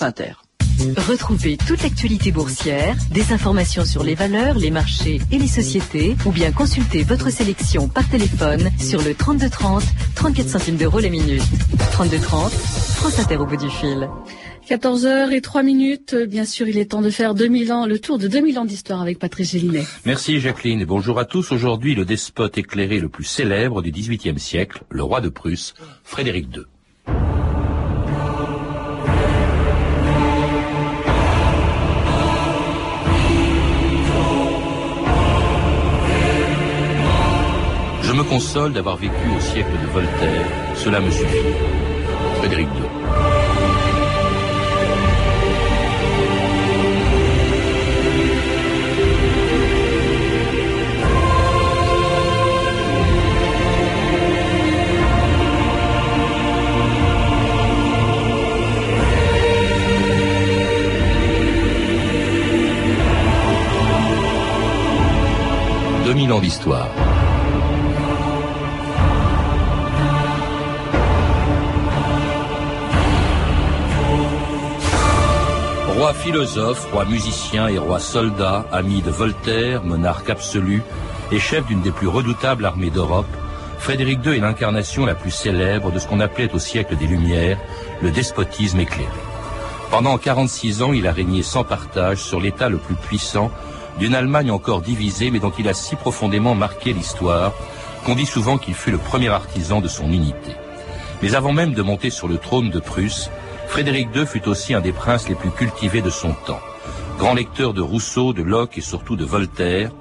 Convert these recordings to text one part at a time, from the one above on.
France Inter. Retrouvez toute l'actualité boursière, des informations sur les valeurs, les marchés et les sociétés, ou bien consultez votre sélection par téléphone sur le 3230, 34 centimes d'euros la minute. 3230, France Inter au bout du fil. 14h et 3 minutes, bien sûr, il est temps de faire 2000 ans, le tour de 2000 ans d'histoire avec Patrice Gélinet. Merci Jacqueline et bonjour à tous. Aujourd'hui, le despote éclairé le plus célèbre du XVIIIe siècle, le roi de Prusse, Frédéric II. Console d'avoir vécu au siècle de Voltaire. Cela me suffit. Frédéric II. « 2000 ans d'histoire. Philosophe, roi musicien et roi soldat, ami de Voltaire, monarque absolu et chef d'une des plus redoutables armées d'Europe, Frédéric II est l'incarnation la plus célèbre de ce qu'on appelait au siècle des Lumières le despotisme éclairé. Pendant 46 ans, il a régné sans partage sur l'État le plus puissant d'une Allemagne encore divisée mais dont il a si profondément marqué l'histoire qu'on dit souvent qu'il fut le premier artisan de son unité. Mais avant même de monter sur le trône de Prusse, Frédéric II fut aussi un des princes les plus cultivés de son temps. Grand lecteur de Rousseau, de Locke et surtout de Voltaire,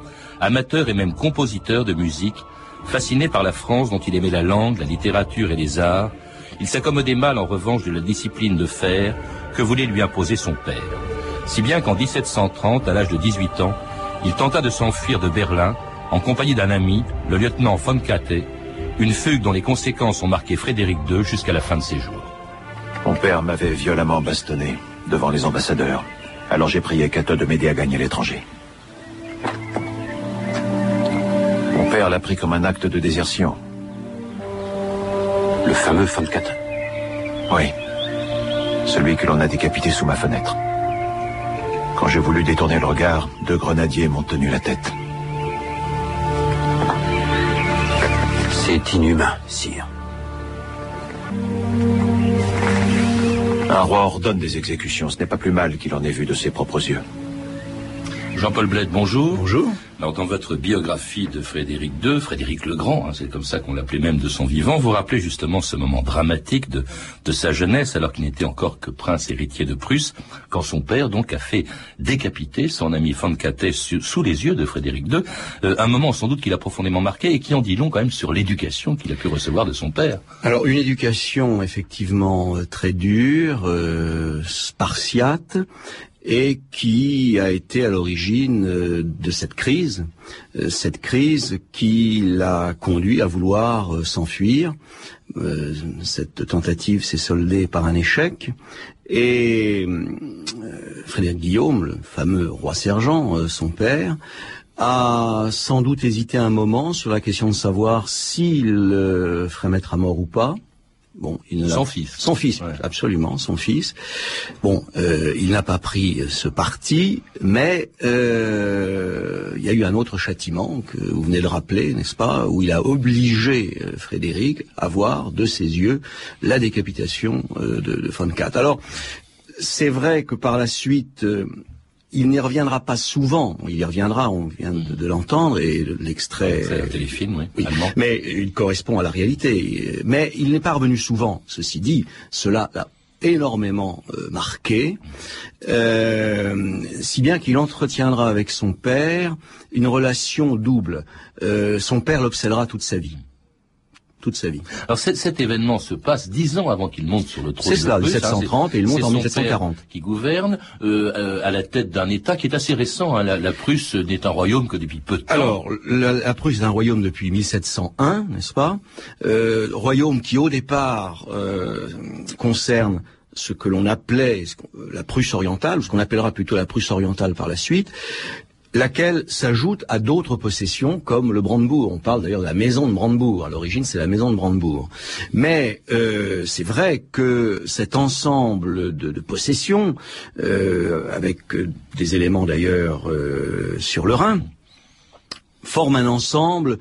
amateur et même compositeur de musique, fasciné par la France dont il aimait la langue, la littérature et les arts, il s'accommodait mal en revanche de la discipline de fer que voulait lui imposer son père. Si bien qu'en 1730, à l'âge de 18 ans, il tenta de s'enfuir de Berlin en compagnie d'un ami, le lieutenant von Katte, une fugue dont les conséquences ont marqué Frédéric II jusqu'à la fin de ses jours. Mon père m'avait violemment bastonné devant les ambassadeurs. Alors j'ai prié Cato de m'aider à gagner l'étranger. Mon père l'a pris comme un acte de désertion. Le fameux Katte Oui. Celui que l'on a décapité sous ma fenêtre. Quand j'ai voulu détourner le regard, deux grenadiers m'ont tenu la tête. C'est inhumain, sire. Un roi ordonne des exécutions. Ce n'est pas plus mal qu'il en ait vu de ses propres yeux. Jean-Paul Bled, bonjour. Bonjour. Alors, dans votre biographie de Frédéric II, Frédéric le Grand, hein, c'est comme ça qu'on l'appelait même de son vivant, vous rappelez justement ce moment dramatique de, sa jeunesse, alors qu'il n'était encore que prince héritier de Prusse, quand son père donc a fait décapiter son ami Van Katte sous les yeux de Frédéric II, euh, un moment sans doute qu'il a profondément marqué et qui en dit long quand même sur l'éducation qu'il a pu recevoir de son père. Alors, une éducation effectivement euh, très dure, euh, spartiate, et qui a été à l'origine euh, de cette crise, euh, cette crise qui l'a conduit à vouloir euh, s'enfuir. Cette tentative s'est soldée par un échec et Frédéric Guillaume, le fameux roi sergent, son père, a sans doute hésité un moment sur la question de savoir s'il ferait mettre à mort ou pas. Bon, il son fils. Son fils, absolument, son fils. Bon, euh, il n'a pas pris ce parti, mais euh, il y a eu un autre châtiment que vous venez de rappeler, n'est-ce pas, où il a obligé euh, Frédéric à voir de ses yeux la décapitation de, de Von. Alors, c'est vrai que par la suite, il n'y reviendra pas souvent. Il y reviendra, on vient de, l'entendre, et l'extrait... C'est un téléfilm, oui, oui. Mais il correspond à la réalité. Mais il n'est pas revenu souvent. Ceci dit, cela l'a énormément euh, marqué, euh, si bien qu'il entretiendra avec son père une relation double. Euh, son père l'obsédera toute sa vie toute sa vie. Alors cet, événement se passe dix ans avant qu'il monte sur le trône. C'est cela, 1730 et il monte en 1740. Qui gouverne euh, euh, à la tête d'un État qui est assez récent. Hein. La, Prusse n'est un royaume que depuis peu de temps. Alors la, Prusse est un royaume depuis 1701, n'est-ce pas? Euh, Royaume qui au départ euh, concerne ce que l'on appelait la Prusse orientale, ou ce qu'on appellera plutôt la Prusse orientale par la suite, laquelle s'ajoute à d'autres possessions comme le Brandebourg. On parle d'ailleurs de la maison de Brandebourg. À l'origine, c'est la maison de Brandebourg. Mais euh, c'est vrai que cet ensemble de, possessions, euh, avec euh, des éléments d'ailleurs sur le Rhin, forme un ensemble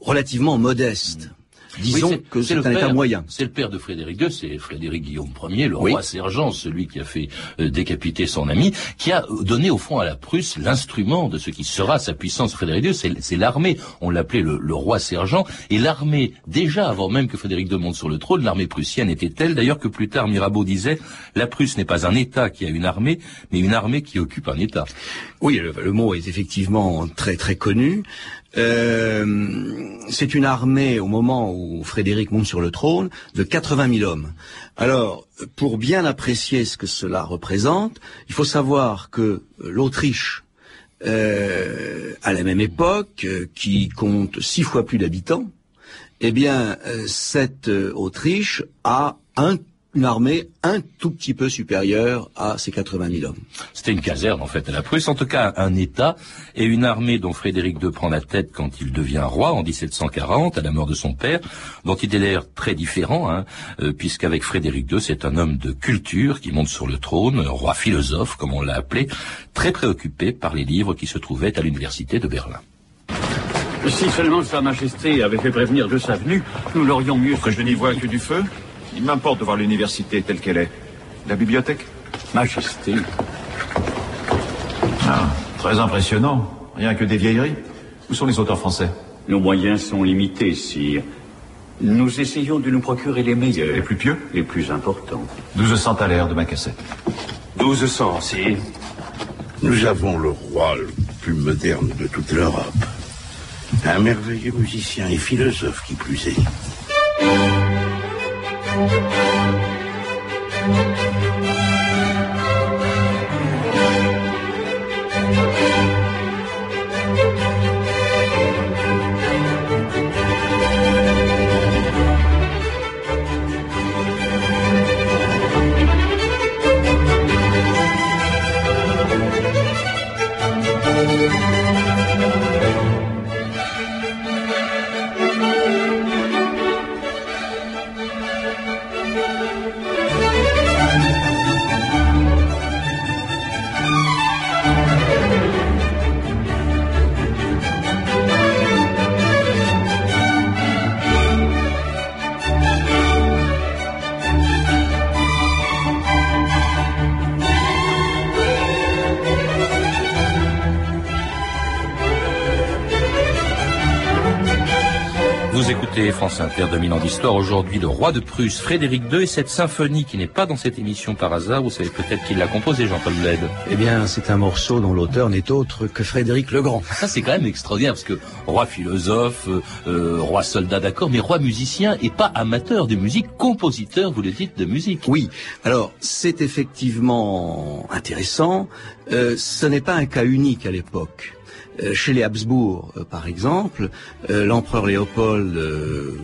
relativement modeste. Disons Oui, que c'est un état père- moyen. C'est le père de Frédéric II, c'est Frédéric Guillaume Ier, le Oui. roi sergent, celui qui a fait euh, décapiter son ami, qui a donné au fond à la Prusse l'instrument de ce qui sera sa puissance. Frédéric II, c'est c'est l'armée. On l'appelait le, le roi sergent. Et l'armée, déjà avant même que Frédéric II monte sur le trône, l'armée prussienne était telle d'ailleurs que plus tard Mirabeau disait la Prusse n'est pas un État qui a une armée, mais une armée qui occupe un État. Oui, le, le mot est effectivement très très connu. Euh, c'est une armée au moment où Frédéric monte sur le trône de 80 000 hommes. Alors, pour bien apprécier ce que cela représente, il faut savoir que l'Autriche, euh, à la même époque, euh, qui compte six fois plus d'habitants, eh bien, euh, cette Autriche a un- une armée un tout petit peu supérieure à ces 80 000 hommes. C'était une caserne en fait à la Prusse, en tout cas un État et une armée dont Frédéric II prend la tête quand il devient roi en 1740 à la mort de son père, dont il est l'air très différent, hein, euh, puisqu'avec Frédéric II c'est un homme de culture qui monte sur le trône, un roi philosophe comme on l'a appelé, très préoccupé par les livres qui se trouvaient à l'université de Berlin. Si seulement Sa Majesté avait fait prévenir de sa venue, nous l'aurions mieux... Que je n'y vois que du feu? Il m'importe de voir l'université telle qu'elle est. La bibliothèque Majesté. Ah, très impressionnant. Rien que des vieilleries. Où sont les auteurs français? Nos moyens sont limités, sire. Nous essayons de nous procurer les meilleurs. Les plus pieux? Les plus importants. 1200 thalers de ma cassette. 1200, sire. Nous avons le roi le plus moderne de toute l'Europe. Un merveilleux musicien et philosophe qui plus est. thank you France Inter 2000 ans d'histoire. Aujourd'hui, le roi de Prusse, Frédéric II, et cette symphonie qui n'est pas dans cette émission par hasard. Vous savez peut-être qui l'a composée, Jean-Paul Bled. Eh bien, c'est un morceau dont l'auteur n'est autre que Frédéric le Grand. Ça, c'est quand même extraordinaire parce que roi philosophe, euh, euh, roi soldat, d'accord, mais roi musicien et pas amateur de musique, compositeur, vous le dites, de musique. Oui, alors c'est effectivement intéressant. Euh, ce n'est pas un cas unique à l'époque. Euh, Chez les Habsbourg, euh, par exemple, euh, l'empereur Léopold,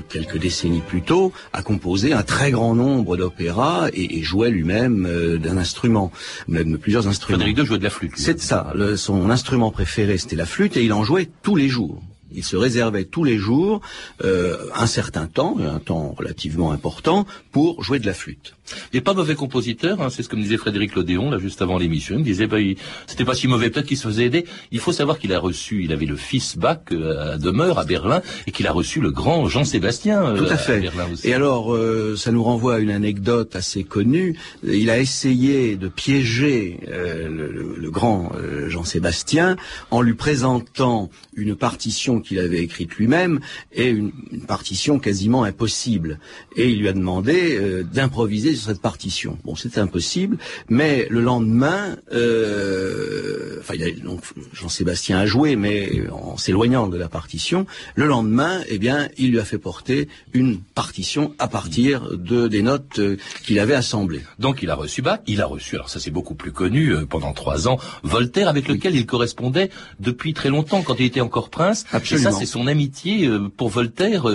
quelques décennies plus tôt, a composé un très grand nombre d'opéras et, et jouait lui-même d'un instrument, même de plusieurs instruments. Frédéric II jouait de la flûte. C'est ça. Le- son instrument préféré, c'était la flûte, et il en jouait tous les jours. Il se réservait tous les jours euh, un certain temps, un temps relativement important, pour jouer de la flûte. Il n'est pas mauvais compositeur, hein, c'est ce que me disait Frédéric Lodéon, là, juste avant l'émission. Il me disait, bah, il- c'était pas si mauvais, peut-être qu'il se faisait aider. Il faut savoir qu'il a reçu, il avait le fils Bach euh, à demeure à Berlin, et qu'il a reçu le grand Jean-Sébastien euh, Tout à fait. Berlin aussi. Et alors, euh, ça nous renvoie à une anecdote assez connue. Il a essayé de piéger euh, le, grand Jean-Sébastien en lui présentant une partition qu'il avait écrite lui-même et une, une partition quasiment impossible. Et il lui a demandé d'improviser cette partition. Bon, c'était impossible, mais le lendemain, euh, enfin, il a- donc, Jean-Sébastien a joué, mais en s'éloignant de la partition. Le lendemain, eh bien, il lui a fait porter une partition à partir de des notes euh, qu'il avait assemblées. Donc il a reçu Bach, il a reçu, alors ça c'est beaucoup plus connu, euh, pendant trois ans, Voltaire, avec lequel il correspondait depuis très longtemps, quand il était encore prince. Absolument. Et ça c'est son amitié euh, pour Voltaire,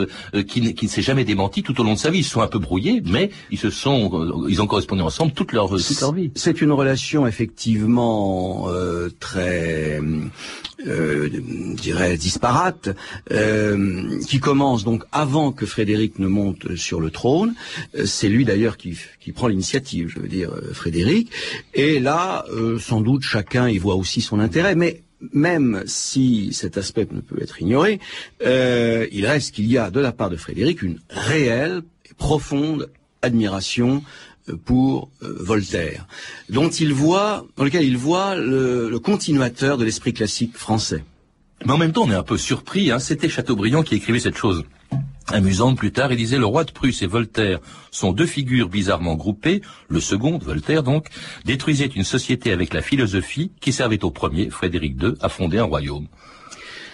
qui, qui ne s'est jamais démenti tout au long de sa vie. Ils se sont un peu brouillés, mais ils se sont ils ont correspondu ensemble toute leur, vie. C'est une relation effectivement euh, très, euh, dirais, disparate, euh, qui commence donc avant que Frédéric ne monte sur le trône. C'est lui d'ailleurs qui, qui prend l'initiative, je veux dire, euh, Frédéric. Et là, euh, sans doute, chacun y voit aussi son intérêt, mais même si cet aspect ne peut être ignoré, euh, il reste qu'il y a de la part de Frédéric une réelle et profonde admiration euh, pour euh, Voltaire, dont il voit, dans lequel il voit le, continuateur de l'esprit classique français. Mais en même temps, on est un peu surpris. Hein. C'était Chateaubriand qui écrivait cette chose amusante plus tard. Il disait le roi de Prusse et Voltaire sont deux figures bizarrement groupées. Le second, Voltaire donc, détruisait une société avec la philosophie qui servait au premier, Frédéric II, à fonder un royaume.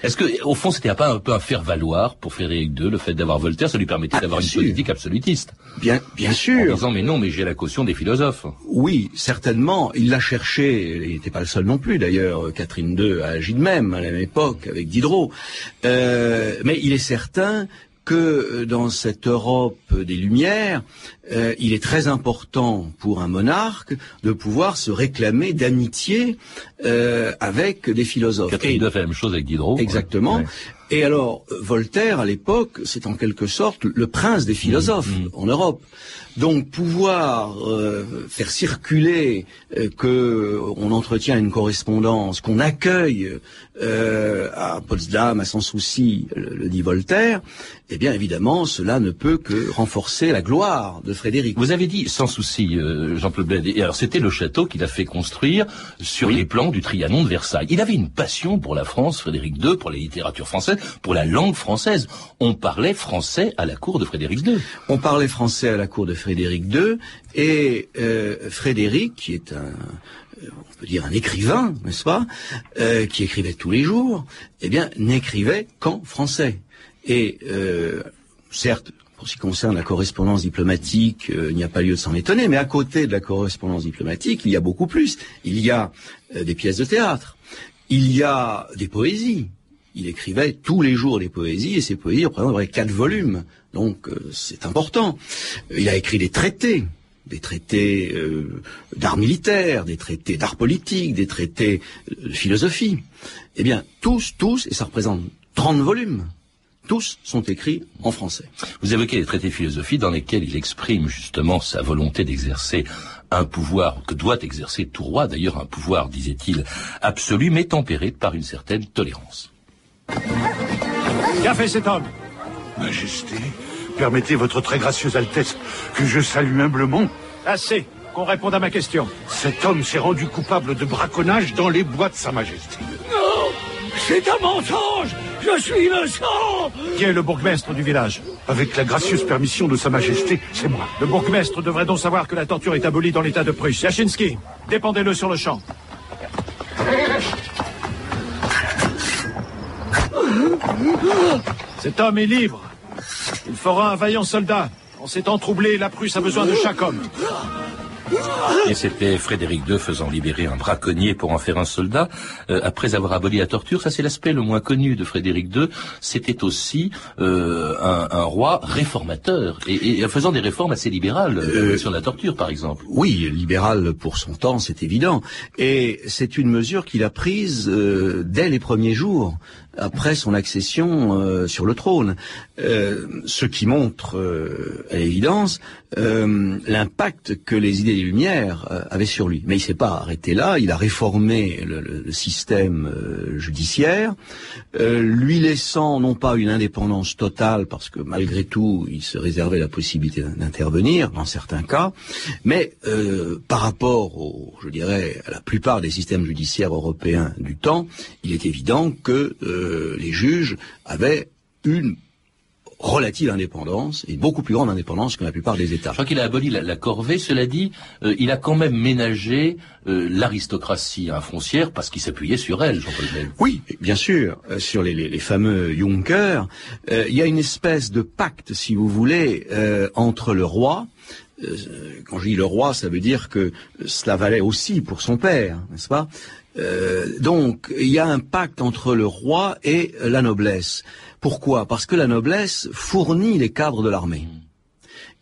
Est-ce que, au fond, c'était pas un peu un faire-valoir pour Frédéric II, le fait d'avoir Voltaire, ça lui permettait Ah, d'avoir une sûr. politique absolutiste Bien, bien En sûr. disant, mais non, mais j'ai la caution des philosophes. Oui, certainement. Il l'a cherché. Il n'était pas le seul non plus, d'ailleurs. Catherine II a agi de même à la même époque avec Diderot. Euh, mais il est certain que euh, dans cette Europe des Lumières, euh, il est très important pour un monarque de pouvoir se réclamer d'amitié euh, avec des philosophes. Catherine II fait la même chose avec Diderot. Exactement. Ouais. Et alors, Voltaire, à l'époque, c'est en quelque sorte le prince des philosophes Mmh, en Europe. Donc, pouvoir euh, faire circuler euh, que on entretient une correspondance, qu'on accueille euh, à Potsdam, à Sans Souci, le, le dit Voltaire, eh bien, évidemment, cela ne peut que renforcer la gloire de Frédéric. Vous avez dit sans souci, euh, Jean-Paul Bled. Et alors c'était le château qu'il a fait construire sur les plans du Trianon de Versailles. Il avait une passion pour la France, Frédéric II, pour la littérature française, pour la langue française. On parlait français à la cour de Frédéric II. On parlait français à la cour de Frédéric II et euh, Frédéric, qui est un, on peut dire un écrivain, n'est-ce pas, euh, qui écrivait tous les jours, eh bien n'écrivait qu'en français. Et euh, certes, pour ce qui concerne la correspondance diplomatique, euh, il n'y a pas lieu de s'en étonner, mais à côté de la correspondance diplomatique, il y a beaucoup plus. Il y a euh, des pièces de théâtre, il y a des poésies. Il écrivait tous les jours des poésies, et ces poésies représenteraient quatre volumes. Donc euh, c'est important. Il a écrit des traités, des traités d'art militaire, des traités d'art politique, des traités de philosophie. Eh bien, tous, tous, et ça représente 30 volumes, tous sont écrits en français. Vous évoquez les traités de philosophie dans lesquels il exprime justement sa volonté d'exercer un pouvoir que doit exercer tout roi, d'ailleurs un pouvoir, disait-il, absolu, mais tempéré par une certaine tolérance. Qu'a fait cet homme? Majesté, permettez votre très gracieuse Altesse que je salue humblement. Assez. Qu'on réponde à ma question. Cet homme s'est rendu coupable de braconnage dans les bois de Sa Majesté. C'est un mensonge Je suis innocent Qui est le bourgmestre du village Avec la gracieuse permission de Sa Majesté, c'est moi. Le bourgmestre devrait donc savoir que la torture est abolie dans l'état de Prusse. Yachinski, dépendez-le sur le champ. Cet homme est libre. Il fera un vaillant soldat. En ces temps troublés, la Prusse a besoin de chaque homme. Et c'était Frédéric II faisant libérer un braconnier pour en faire un soldat. Euh, après avoir aboli la torture, ça c'est l'aspect le moins connu de Frédéric II. C'était aussi euh, un, un roi réformateur et, et faisant des réformes assez libérales euh, sur la torture, par exemple. Oui, libéral pour son temps, c'est évident. Et c'est une mesure qu'il a prise dès les premiers jours, après son accession euh, sur le trône. Euh, ce qui montre, euh, à l'évidence, l'impact que les idées des Lumières euh, avaient sur lui. Mais il s'est pas arrêté là, il a réformé le, système euh, judiciaire, euh, lui laissant non pas une indépendance totale, parce que malgré tout, il se réservait la possibilité d'intervenir dans certains cas, mais par rapport, au, je dirais, à la plupart des systèmes judiciaires européens du temps, il est évident que les juges avaient une relative indépendance et beaucoup plus grande indépendance que la plupart des États. Je crois qu'il a aboli la, la corvée. Cela dit, euh, il a quand même ménagé euh, l'aristocratie hein, foncière parce qu'il s'appuyait sur elle, Jean-Paul Bell. Oui, bien sûr, euh, sur les, les- les fameux Junkers, euh, il y a une espèce de pacte, si vous voulez, euh, entre le roi. euh, quand je dis le roi, ça veut dire que cela valait aussi pour son père, n'est-ce pas? Euh, Donc, il y a un pacte entre le roi et la noblesse. Pourquoi? Parce que la noblesse fournit les cadres de l'armée.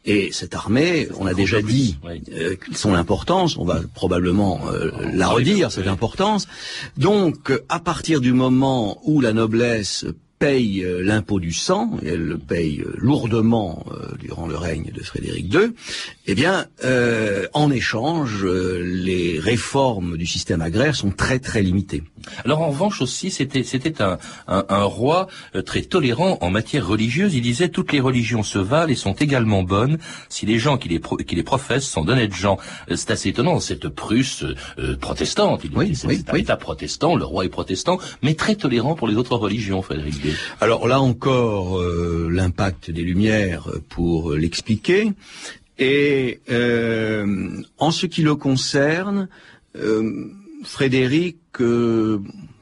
Et cette armée, on a déjà dit euh, son importance, on va probablement euh, la redire, cette importance. Donc, à partir du moment où la noblesse paye euh, l'impôt du sang, et elle le paye euh, lourdement euh, durant le règne de Frédéric II, eh bien, en échange, les réformes du système agraire sont très très limitées. Alors en revanche aussi, c'était c'était un, un, roi très tolérant en matière religieuse. Il disait toutes les religions se valent et sont également bonnes si les gens qui les, qui les professent sont d'honnêtes gens. C'est assez étonnant cette Prusse protestante. Il oui, c'est oui, un État protestant, le roi est protestant, mais très tolérant pour les autres religions, Frédéric II. Alors là encore, euh, l'impact des Lumières pour l'expliquer. Et euh, en ce qui le concerne, euh, Frédéric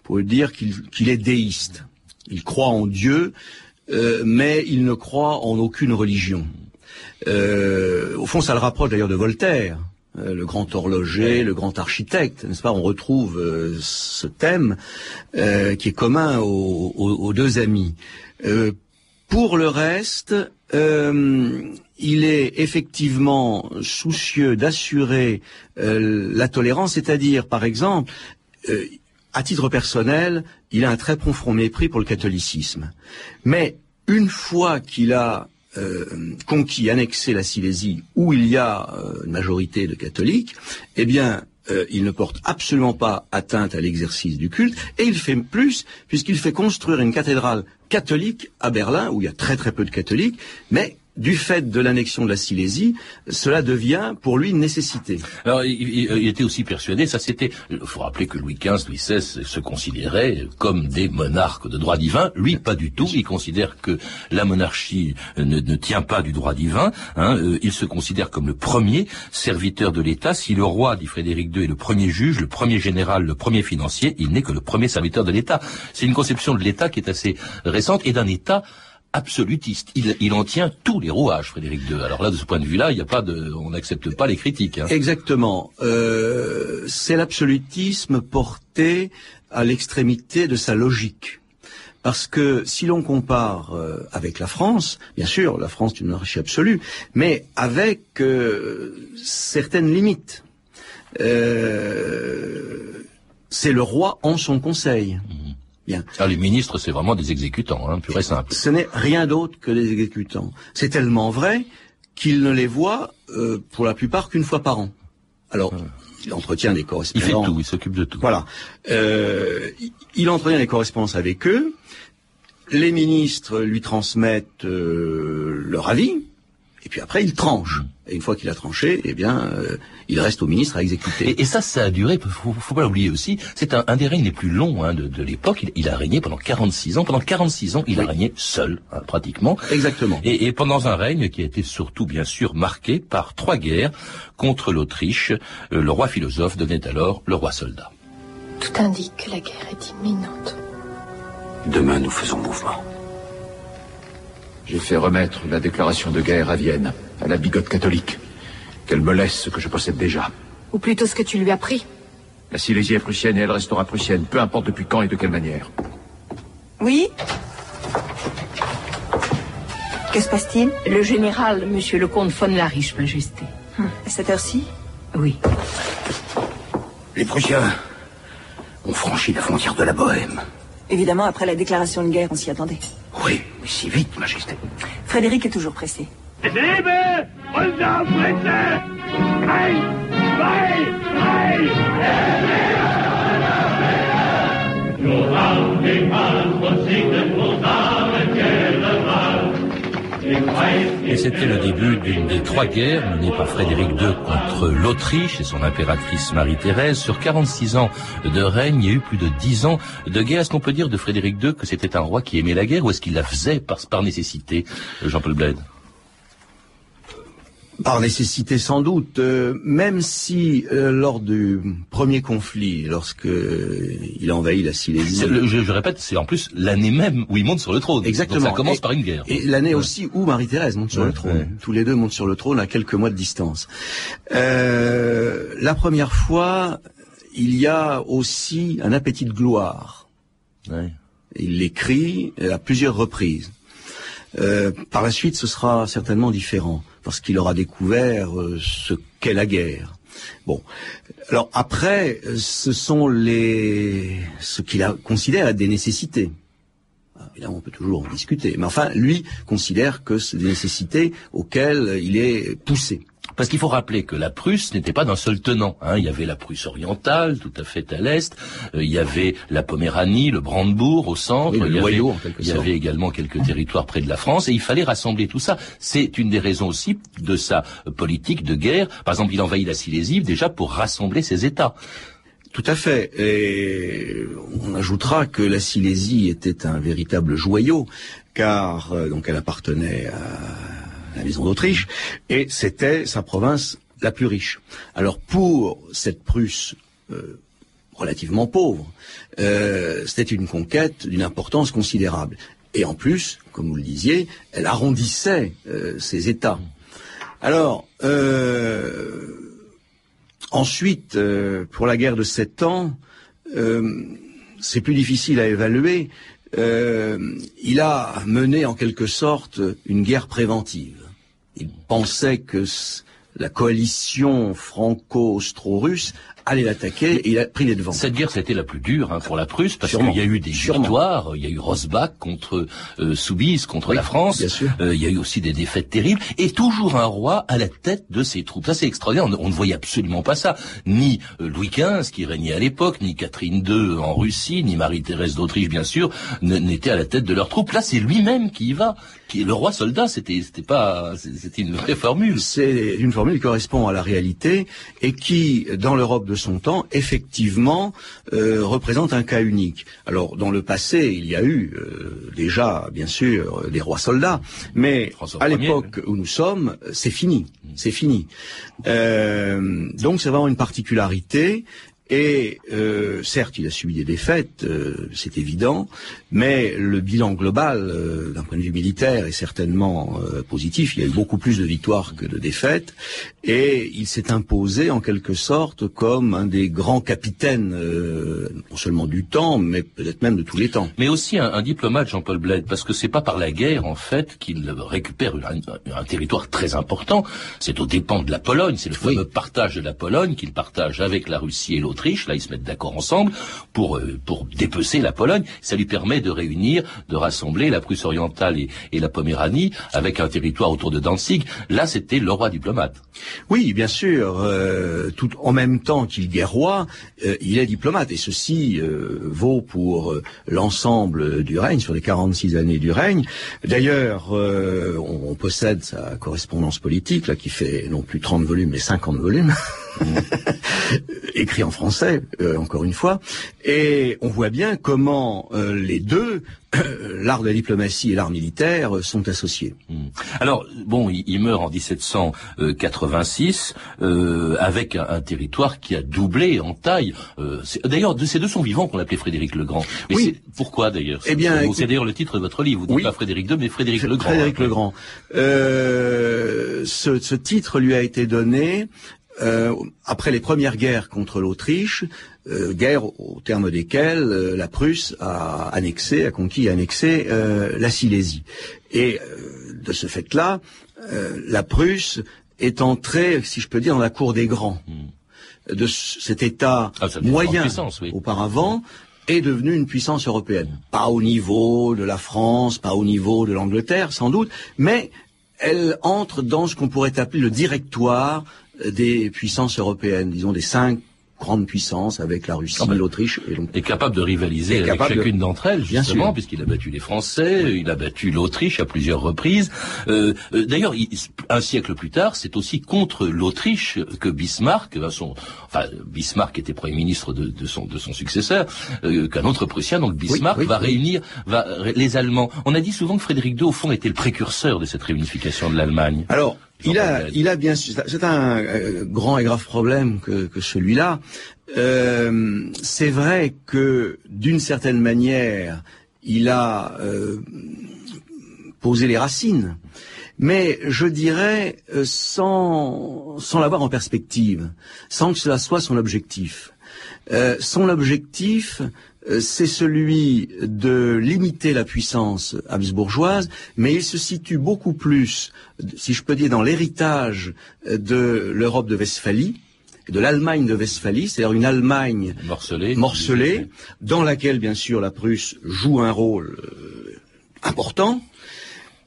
pourrait dire qu'il est déiste. Il croit en Dieu, mais il ne croit en aucune religion. au fond, ça le rapproche d'ailleurs de Voltaire. Euh, le grand horloger, le grand architecte, n'est-ce pas? On retrouve euh, ce thème euh, qui est commun aux, deux amis. pour le reste, il est effectivement soucieux d'assurer la tolérance, c'est-à-dire, par exemple, à titre personnel, il a un très profond mépris pour le catholicisme. Mais une fois qu'il a conquis, annexé la Silésie, où il y a euh, une majorité de catholiques, eh bien, euh, il ne porte absolument pas atteinte à l'exercice du culte, et il fait plus, puisqu'il fait construire une cathédrale catholique à Berlin, où il y a très très peu de catholiques, mais du fait de l'annexion de la Silésie, cela devient pour lui une nécessité. Alors, il, était aussi persuadé, ça c'était, il faut rappeler que Louis XV, Louis XVI se considéraient comme des monarques de droit divin. Lui, pas du tout. Il considère que la monarchie ne, tient pas du droit divin. Hein. Euh, il se considère comme le premier serviteur de l'État. Si le roi, dit Frédéric II, est le premier juge, le premier général, le premier financier, il n'est que le premier serviteur de l'État. C'est une conception de l'État qui est assez récente et d'un État absolutiste. Il, en tient tous les rouages, Frédéric II. Alors là, de ce point de vue-là, il n'y a pas de, on n'accepte pas les critiques. Hein. Exactement. Euh, c'est l'absolutisme porté à l'extrémité de sa logique. Parce que si l'on compare euh, avec la France, bien sûr, la France est une monarchie absolue, mais avec euh, certaines limites. c'est le roi en son conseil. Mmh. Bien. Les ministres, c'est vraiment des exécutants, hein, pur et simple. Ce n'est rien d'autre que des exécutants. C'est tellement vrai qu'il ne les voit euh, pour la plupart qu'une fois par an. Alors, il entretient des correspondances. Il fait tout, il s'occupe de tout. Voilà. Euh, il entretient des correspondances avec eux. Les ministres lui transmettent euh, leur avis. Et puis après, il tranche. Et une fois qu'il a tranché, eh bien, euh, il reste au ministre à exécuter. Et, ça, ça a duré, faut, faut pas l'oublier aussi, c'est un, des règnes les plus longs hein, de, l'époque. Il, a régné pendant 46 ans. Pendant 46 ans, il a régné seul, hein, pratiquement. Exactement. Et, pendant un règne qui a été surtout, bien sûr, marqué par trois guerres contre l'Autriche. Euh, le roi philosophe devenait alors le roi soldat. Tout indique que la guerre est imminente. Demain, nous faisons mouvement. J'ai fait remettre la déclaration de guerre à Vienne, à la bigote catholique. Qu'elle me laisse ce que je possède déjà. Ou plutôt ce que tu lui as pris. La Silésie est prussienne et elle restera prussienne, peu importe depuis quand et de quelle manière. Oui Que se passe-t-il? Le général, monsieur le comte von Lariche, majesté. Hum, à cette heure-ci? Oui. Les Prussiens ont franchi la frontière de la Bohème. Évidemment, après la déclaration de guerre, on s'y attendait. Oui, mais si vite, Majesté. Frédéric est toujours pressé. Et c'était le début d'une des trois guerres menées par Frédéric II contre l'Autriche et son impératrice Marie-Thérèse. Sur 46 ans de règne, il y a eu plus de 10 ans de guerre. Est-ce qu'on peut dire de Frédéric II que c'était un roi qui aimait la guerre ou est-ce qu'il la faisait par, par nécessité, Jean-Paul Bled? Par nécessité sans doute, euh, même si euh, lors du premier conflit, lorsque il a envahi la Silésie, je, répète, c'est en plus l'année même où il monte sur le trône. Exactement. Donc ça commence par une guerre. Et l'année aussi où Marie-Thérèse monte sur le trône. Tous les deux montent sur le trône à quelques mois de distance. Euh, la première fois, il y a aussi un appétit de gloire. Il l'écrit à plusieurs reprises. par la suite, ce sera certainement différent. Lorsqu'il aura découvert euh, ce qu'est la guerre. Bon, alors après, ce sont les ce qu'il considère être des nécessités. Évidemment, on peut toujours en discuter, mais enfin, lui considère que c'est des nécessités auxquelles il est poussé. Parce qu'il faut rappeler que la Prusse n'était pas d'un seul tenant. Hein. Il y avait la Prusse orientale, tout à fait à l'est. Euh, il y avait la Poméranie, le Brandebourg au centre. le il y, noyau, avait, en quelque il y avait également quelques territoires près de la France. Et il fallait rassembler tout ça. C'est une des raisons aussi de sa politique de guerre. Par exemple, il envahit la Silésie déjà pour rassembler ses États. Tout à fait. Et on ajoutera que la Silésie était un véritable joyau, car euh, donc elle appartenait à la maison d'Autriche, et c'était sa province la plus riche. Alors pour cette Prusse euh, relativement pauvre, euh, c'était une conquête d'une importance considérable. Et en plus, comme vous le disiez, elle arrondissait euh, ses États. Alors, ensuite, pour la guerre de sept ans, c'est plus difficile à évaluer. il a mené en quelque sorte une guerre préventive il pensait que la coalition franco-austro-russe allait l'attaquer et il a pris les devants. Cette guerre, c'était la plus dure hein, pour la Prusse parce qu'il y a eu des victoires. Il y a eu Rosbach contre euh, Soubise, contre la France. Euh, il y a eu aussi des défaites terribles et toujours un roi à la tête de ses troupes. Ça, c'est extraordinaire. On, ne voyait absolument pas ça. Ni euh, Louis XV qui régnait à l'époque, ni Catherine II en Russie, ni Marie-Thérèse d'Autriche, bien sûr, n'étaient à la tête de leurs troupes. Là, c'est lui-même qui y va. Qui, le roi soldat, c'était, c'était pas, c'était une vraie formule. C'est une formule qui correspond à la réalité et qui, dans l'Europe de son temps, effectivement, euh, représente un cas unique. Alors, dans le passé, il y a eu euh, déjà, bien sûr, des rois soldats, mais à l'époque où nous sommes, c'est fini. C'est fini. Euh, donc, c'est vraiment une particularité. Et euh, certes, il a subi des défaites, euh, c'est évident, mais le bilan global, euh, d'un point de vue militaire, est certainement positif. Il y a eu beaucoup plus de victoires que de défaites, et il s'est imposé en quelque sorte comme un des grands capitaines, non seulement du temps, mais peut-être même de tous les temps. Mais aussi un, diplomate, Jean-Paul Bled, parce que c'est pas par la guerre en fait qu'il récupère un, territoire très important. C'est aux dépens de la Pologne, c'est le fameux partage de la Pologne qu'il partage avec la Russie et l'Autriche Là, ils se mettent d'accord ensemble pour euh, pour dépecer la Pologne. Ça lui permet de réunir, de rassembler la Prusse orientale et, la Poméranie avec un territoire autour de Danzig. Là, c'était le roi diplomate. Oui, bien sûr. Euh, tout en même temps qu'il est roi, euh, il est diplomate. Et ceci vaut pour l'ensemble du règne, sur les 46 années du règne. D'ailleurs, on, on, possède sa correspondance politique, là, qui fait non plus 30 volumes, mais 50 volumes. écrit en français, euh, encore une fois, et on voit bien comment euh, les deux, euh, l'art de la diplomatie et l'art militaire, sont associés. Hmm. Alors, bon, il, meurt en 1786 avec un, territoire qui a doublé en taille. d'ailleurs, ces deux sont vivants qu'on appelait Frédéric le Grand. Mais oui. Pourquoi d'ailleurs Eh bien, c'est d'ailleurs le titre de votre livre. Vous dites pas Frédéric II, mais Frédéric le Grand. Frédéric le Grand. ce, ce titre lui a été donné euh, après les premières guerres contre l'Autriche, euh, guerres au terme desquelles euh, la Prusse a annexé, a conquis et annexé la Silésie. Et de ce fait-là, la Prusse est entrée, si je peux dire, dans la cour des grands. Hmm. De cet État ah, moyen auparavant, est devenu une puissance européenne. Pas au niveau de la France, pas au niveau de l'Angleterre, sans doute, mais elle entre dans ce qu'on pourrait appeler le directoire des puissances européennes, disons des cinq grandes puissances avec la Russie, ah l'Autriche et donc est capable de rivaliser avec chacune d'entre elles justement puisqu'il a battu les Français, il a battu l'Autriche à plusieurs reprises. Euh, euh, D'ailleurs, un siècle plus tard, c'est aussi contre l'Autriche que Bismarck, son, enfin Bismarck était premier ministre de, de son de son successeur, euh, qu'un autre Prussien, donc Bismarck, va réunir va, les Allemands. On a dit souvent que Frédéric II au fond était le précurseur de cette réunification de l'Allemagne. Alors il a, il a bien sûr, c'est un euh, grand et grave problème que, que celui-là. Euh, c'est vrai que d'une certaine manière, il a euh, posé les racines, mais je dirais euh, sans, sans l'avoir en perspective, sans que cela soit son objectif. son objectif, euh, c'est celui de limiter la puissance habsbourgeoise, mais il se situe beaucoup plus, si je peux dire, dans l'héritage de l'Europe de Westphalie, de l'Allemagne de Westphalie, c'est-à-dire une Allemagne morcelée, morcelée dans laquelle, bien sûr, la Prusse joue un rôle euh, important,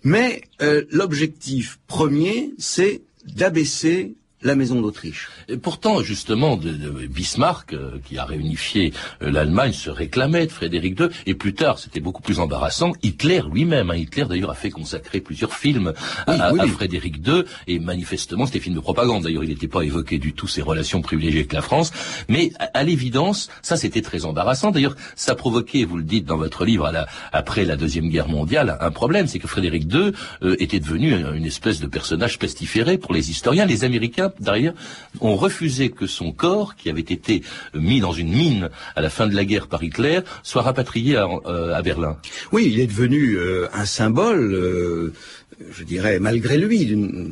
mais euh, l'objectif premier, c'est d'abaisser la maison d'Autriche. Et pourtant, justement, de, Bismarck, euh, qui a réunifié euh, l'Allemagne, se réclamait de Frédéric II, et plus tard, c'était beaucoup plus embarrassant, Hitler lui-même. Hein, Hitler, d'ailleurs, a fait consacrer plusieurs films à, Frédéric II, et manifestement, c'était films de propagande. D'ailleurs, il n'était pas évoqué du tout ses relations privilégiées avec la France, mais à, l'évidence, ça, c'était très embarrassant. D'ailleurs, ça provoquait, vous le dites dans votre livre, après la Deuxième Guerre mondiale, un problème, c'est que Frédéric II euh, était devenu une espèce de personnage pestiféré pour les historiens. Les Américains derrière, ont refusé que son corps, qui avait été mis dans une mine à la fin de la guerre par Hitler, soit rapatrié à, euh, Berlin. Oui, il est devenu euh, un symbole. Euh, je dirais malgré lui,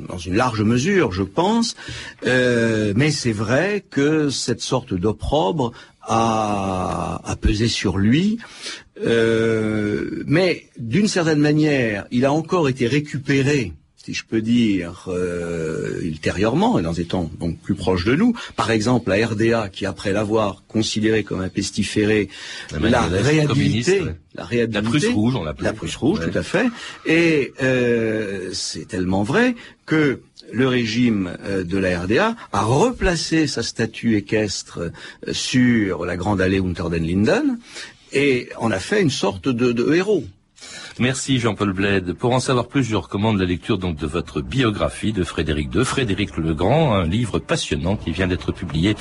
dans une large mesure, je pense. mais c'est vrai que cette sorte d'opprobre a, pesé sur lui. mais d'une certaine manière, il a encore été récupéré si je peux dire, euh, ultérieurement, et dans des temps donc plus proches de nous. Par exemple, la RDA, qui après l'avoir considéré comme un pestiféré, la, réhabilité, la réhabilité, la Prusse rouge, on l'appelle. La Prusse rouge, tout à fait. Et euh, c'est tellement vrai que le régime euh, de la RDA a replacé sa statue équestre sur la grande allée Unter den Linden et en a fait une sorte de, de héros. Merci Jean-Paul Bled. Pour en savoir plus, je recommande la lecture donc de votre biographie de Frédéric II, Frédéric le Grand, un livre passionnant qui vient d'être publié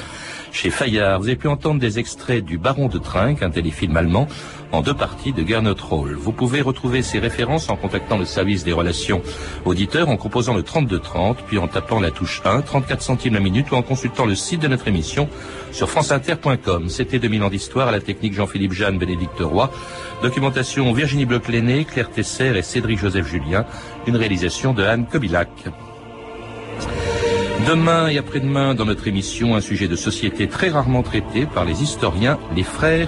chez Fayard. Vous avez pu entendre des extraits du Baron de Trinck, un téléfilm allemand, en deux parties de Gernot Roll. Vous pouvez retrouver ces références en contactant le service des relations auditeurs en composant le 3230, puis en tapant la touche 1, 34 centimes la minute, ou en consultant le site de notre émission sur franceinter.com. C'était 2000 ans d'histoire à la technique Jean-Philippe Jeanne, Bénédicte Roy. Documentation Virginie Bloch-Léné, Claire Tesser et Cédric Joseph Julien. Une réalisation de Anne Kobilac. Demain et après-demain, dans notre émission, un sujet de société très rarement traité par les historiens, les frères